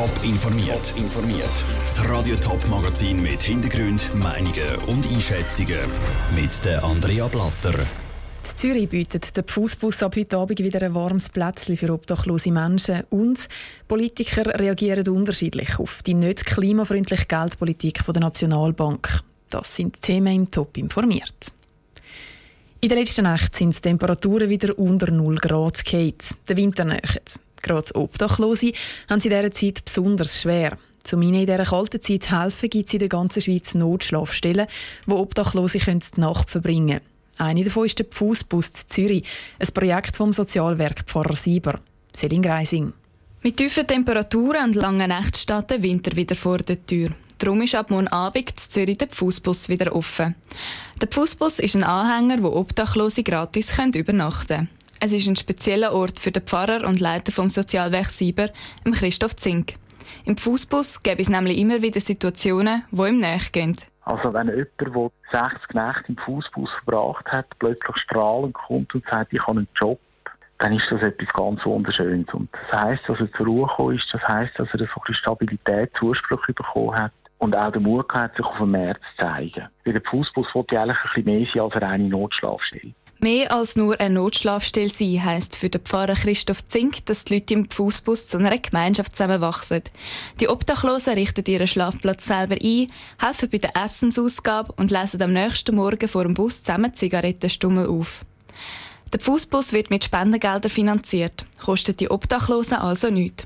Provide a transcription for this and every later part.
Top informiert. informiert. Das Radio Top Magazin mit Hintergrund, Meinungen und Einschätzungen mit der Andrea Blatter. In Zürich bietet der Fußbus ab heute Abend wieder ein warmes Plätzchen für obdachlose Menschen und Politiker reagieren unterschiedlich auf die nicht klimafreundliche Geldpolitik der Nationalbank. Das sind Themen im Top informiert. In der letzten Nacht sind die Temperaturen wieder unter 0 Grad gefallen. Der Winter nähert. Gerade Obdachlose haben sie in dieser Zeit besonders schwer. Zum ihnen in dieser kalten Zeit helfen, gibt es in der ganzen Schweiz Notschlafstellen, wo Obdachlose die Nacht verbringen können. Eine davon ist der Fußbus Zürich, ein Projekt vom Sozialwerk Pfarrer Sieber. Selin Greising. Mit tiefen Temperaturen und langen Nächten steht der Winter wieder vor der Tür. Darum ist ab morgen Abend in Zürich der Fußbus wieder offen. Der Fußbus ist ein Anhänger, wo Obdachlose gratis übernachten können. Es ist ein spezieller Ort für den Pfarrer und Leiter vom Sozialwerk Sieber, Christoph Zink. Im Fußbus gibt es nämlich immer wieder Situationen, die ihm nachgehen. Also wenn jemand, der 60 Nächte im Fußbus verbracht hat, plötzlich strahlend kommt und sagt, ich habe einen Job, dann ist das etwas ganz Wunderschönes. Und das heisst, dass er zur Ruhe gekommen ist, das heisst, dass er so ein Stabilität, Zuspruch bekommen hat und auch den Mut hat, sich auf dem März zu zeigen. Weil der Fußbus wollte eigentlich ein bisschen mehr sein als eine Notschlafstelle. Mehr als nur eine Notschlafstelle sein heisst für den Pfarrer Christoph Zink, dass die Leute im Fußbus zu einer Gemeinschaft zusammenwachsen. Die Obdachlosen richten ihren Schlafplatz selber ein, helfen bei der Essensausgabe und lesen am nächsten Morgen vor dem Bus zusammen Zigarettenstummel auf. Der Fußbus wird mit Spendengeldern finanziert, kostet die Obdachlosen also nichts.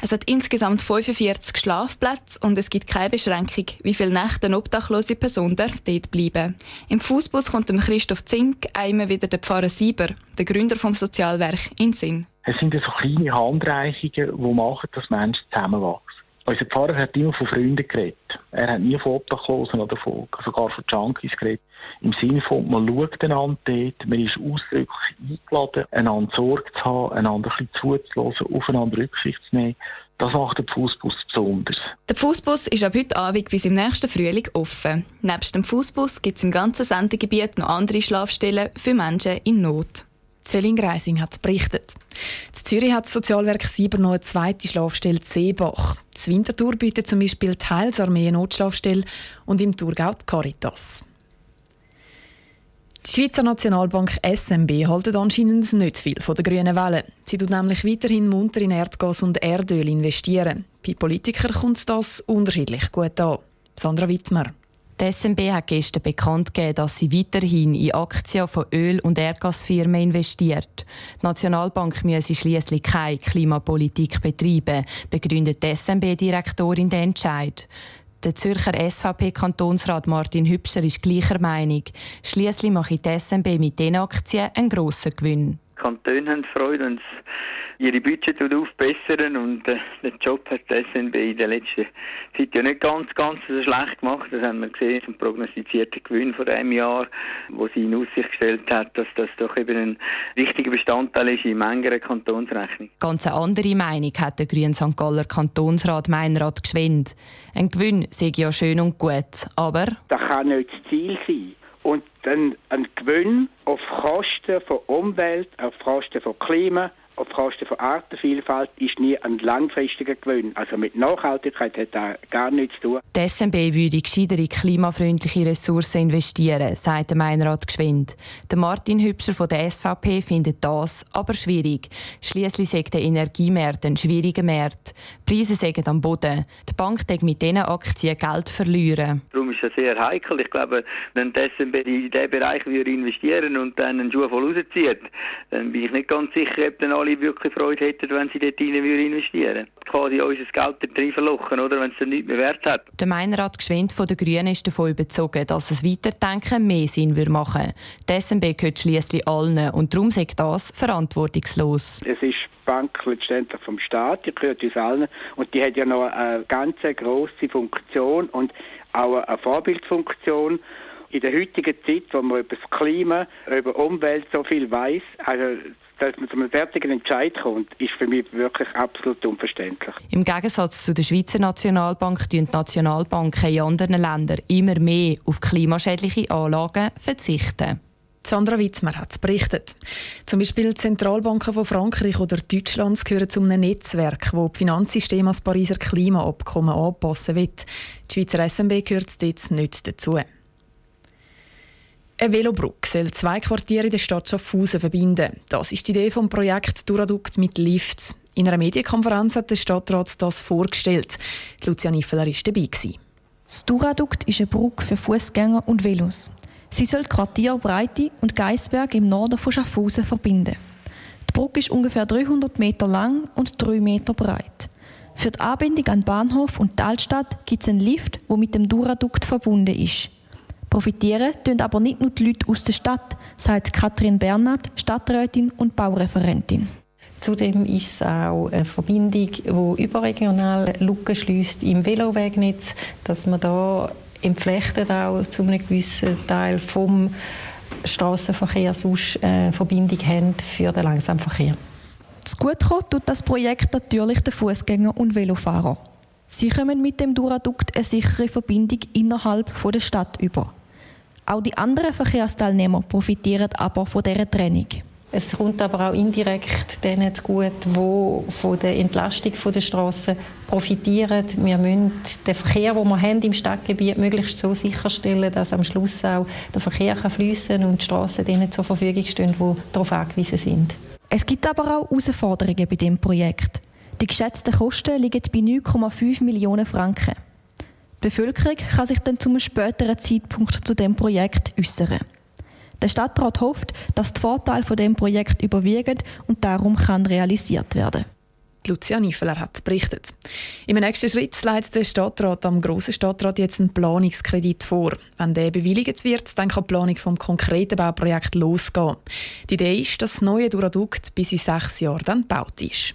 Es hat insgesamt 45 Schlafplätze und es gibt keine Beschränkung, wie viele Nächte eine obdachlose Person darf dort bleiben. Im Fußbus kommt dem Christoph Zink einmal wieder der Pfarrer Sieber, der Gründer vom Sozialwerk, in Sinn. Es sind so kleine Handreichungen, die machen, dass Menschen zusammenwachsen. Unser Pfarrer hat immer von Freunden geredet. Er hat nie von Obdachlosen oder von, sogar von Junkies geredet. Im Sinne von, man schaut einander dort, man ist ausdrücklich eingeladen, einander Sorge zu haben, einander ein bisschen zuzulassen, aufeinander Rücksicht zu nehmen. Das macht den Fußbus besonders. Der Fußbus ist ab heute Abend bis im nächsten Frühling offen. Nebst dem Fußbus gibt es im ganzen Sendegebiet noch andere Schlafstellen für Menschen in Not. Céline Greising hat berichtet. In Zürich hat das Sozialwerk Sieber noch eine zweite Schlafstelle Seebach. Das Winterthur bietet zum Beispiel die Heilsarmee Notschlafstelle und im Thurgau die Caritas. Die Schweizer Nationalbank SMB hält anscheinend nicht viel von der grünen Welle. Sie tut nämlich weiterhin munter in Erdgas und Erdöl investieren. Bei Politikern kommt das unterschiedlich gut an. Sandra Wittmer. Die SMB hat gestern bekannt gegeben, dass sie weiterhin in Aktien von Öl- und Erdgasfirmen investiert. Die Nationalbank müsse schließlich keine Klimapolitik betreiben, begründet die SMB-Direktorin den Entscheid. Der Zürcher SVP-Kantonsrat Martin Hübscher ist gleicher Meinung. Schließlich mache die SMB mit diesen Aktien einen grossen Gewinn. Die Kantone haben Freude, wenn ihre Budget aufbessern und äh, den Job hat die SNB in der letzten Zeit ja nicht ganz, ganz so schlecht gemacht. Das haben wir gesehen zum prognostizierten Gewinn von diesem Jahr, wo sie in Aussicht gestellt hat, dass das doch eben ein wichtiger Bestandteil ist in mancher Kantonsrechnung. Ganz eine andere Meinung hat der Grüne St. Galler Kantonsrat Meinrad Gschwind. Ein Gewinn sei ja schön und gut, aber... Das kann nicht das Ziel sein und dann ein Gewinn auf Kosten von Umwelt, auf Kosten von Klima, auf Kosten von Artenvielfalt ist nie ein langfristiger Gewinn. Also mit Nachhaltigkeit hat das gar nichts zu tun. Die SMB würde gescheiter in klimafreundliche Ressourcen investieren, sagt der Meinrad Geschwind. Der Martin Hübscher von der SVP findet das aber schwierig. Schließlich sagt der Energiemarkt ein schwieriger Markt. Die Preise sägen am Boden. Die Bank denkt mit diesen Aktien Geld verlieren. Darum ist es sehr heikel. Ich glaube, wenn die SMB in diesen Bereich investieren und dann einen Schuh voll rauszieht, dann bin ich nicht ganz sicher, ob dann alle alle wirklich Freude hätten, wenn sie dort rein investieren würden. Quasi unser Geld dort rein verlochen, oder, wenn es dann nichts mehr wert hat. Der Meinrad Geschwind von den Grünen ist davon überzeugt, dass es Weiterdenken mehr Sinn würde machen. Die SMB gehört schliesslich allen und darum sagt das verantwortungslos. Es ist Bank letztendlich vom Staat, die gehört uns allen und die hat ja noch eine ganz grosse Funktion und auch eine Vorbildfunktion in der heutigen Zeit, wo man über das Klima, über Umwelt so viel weiß, also dass man zu einem fertigen Entscheid kommt, ist für mich wirklich absolut unverständlich. Im Gegensatz zu der Schweizer Nationalbank tun die Nationalbanken in anderen Ländern immer mehr auf klimaschädliche Anlagen verzichten. Sandra Witzmer hat berichtet. Zum Beispiel die Zentralbanken von Frankreich oder Deutschlands gehören zu einem Netzwerk, das die Finanzsysteme als Pariser Klimaabkommen anpassen will. Die Schweizer SMB gehört dort nicht dazu. Eine Velobrücke soll zwei Quartiere in der Stadt Schaffhausen verbinden. Das ist die Idee vom Projekt Duradukt mit Lifts. In einer Medienkonferenz hat der Stadtrat das vorgestellt. Lucian Iffeler war dabei. Das Duradukt ist eine Brücke für Fußgänger und Velos. Sie soll Quartier Breite und Geisberg im Norden von Schaffhausen verbinden. Die Brücke ist ungefähr 300 Meter lang und 3 Meter breit. Für die Anbindung an Bahnhof und die Altstadt gibt es einen Lift, der mit dem Duradukt verbunden ist. Profitieren tun aber nicht nur die Leute aus der Stadt, sagt Katrin Bernhard, Stadträtin und Baureferentin. Zudem ist es auch eine Verbindung, die überregional Lücken schließt im Velowegnetz, dass man da entflechtet auch zu einem gewissen Teil vom Straßenverkehr sonst eine Verbindung haben für den Langsamverkehr. Das Gutkommen tut das Projekt natürlich den Fußgänger und Velofahrer. Sie kommen mit dem Duradukt eine sichere Verbindung innerhalb der Stadt über. Auch die anderen Verkehrsteilnehmer profitieren aber von dieser Trennung. Es kommt aber auch indirekt denen zugute, die von der Entlastung der Straßen profitieren. Wir müssen den Verkehr, den wir haben im Stadtgebiet, möglichst so sicherstellen, dass am Schluss auch der Verkehr fließen kann und die Straßen denen zur Verfügung stehen, die darauf angewiesen sind. Es gibt aber auch Herausforderungen bei dem Projekt. Die geschätzten Kosten liegen bei 9,5 Millionen Franken. Die Bevölkerung kann sich dann zu einem späteren Zeitpunkt zu dem Projekt äußern. Der Stadtrat hofft, dass die Vorteile von dem Projekt überwiegen und darum kann realisiert werden. Lucia Niefeler hat berichtet. Im nächsten Schritt leitet der Stadtrat am Grossen Stadtrat jetzt einen Planungskredit vor. Wenn der bewilligt wird, dann kann die Planung vom konkreten Bauprojekt losgehen. Die Idee ist, dass das neue Duradukt bis in sechs Jahren dann gebaut ist.